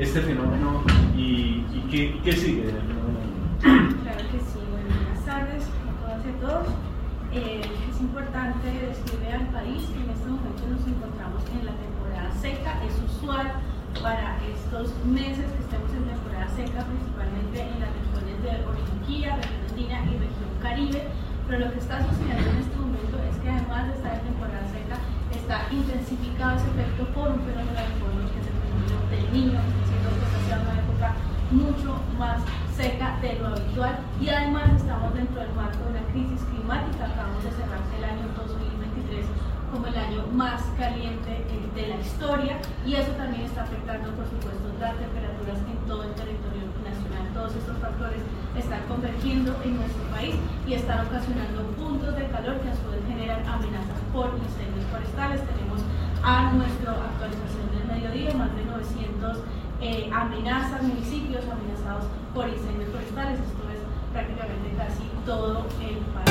este fenómeno y, qué, sigue del fenómeno. Claro que sí, buenas tardes a todas y a todos. Eh, es importante describir al país que en este momento nos encontramos en la temporada seca, es usual para estos meses que estemos en temporada seca, principalmente en las regiones de Orinoquía, región andina y región Caribe, pero lo que está sucediendo en este momento es que además de estar en temporada seca, está intensificado ese efecto por un fenómeno de que es el fenómeno del niño mucho más seca de lo habitual y además estamos dentro del marco de una crisis climática. Acabamos de cerrar el año 2023 como el año más caliente eh, de la historia y eso también está afectando, por supuesto, las temperaturas en todo el territorio nacional. Todos estos factores están convergiendo en nuestro país y están ocasionando puntos de calor que nos pueden generar amenazas por incendios forestales. Tenemos a nuestra actualización del mediodía más de 900 eh, amenazas, municipios amenazados por incendios forestales. Esto es prácticamente casi todo el país.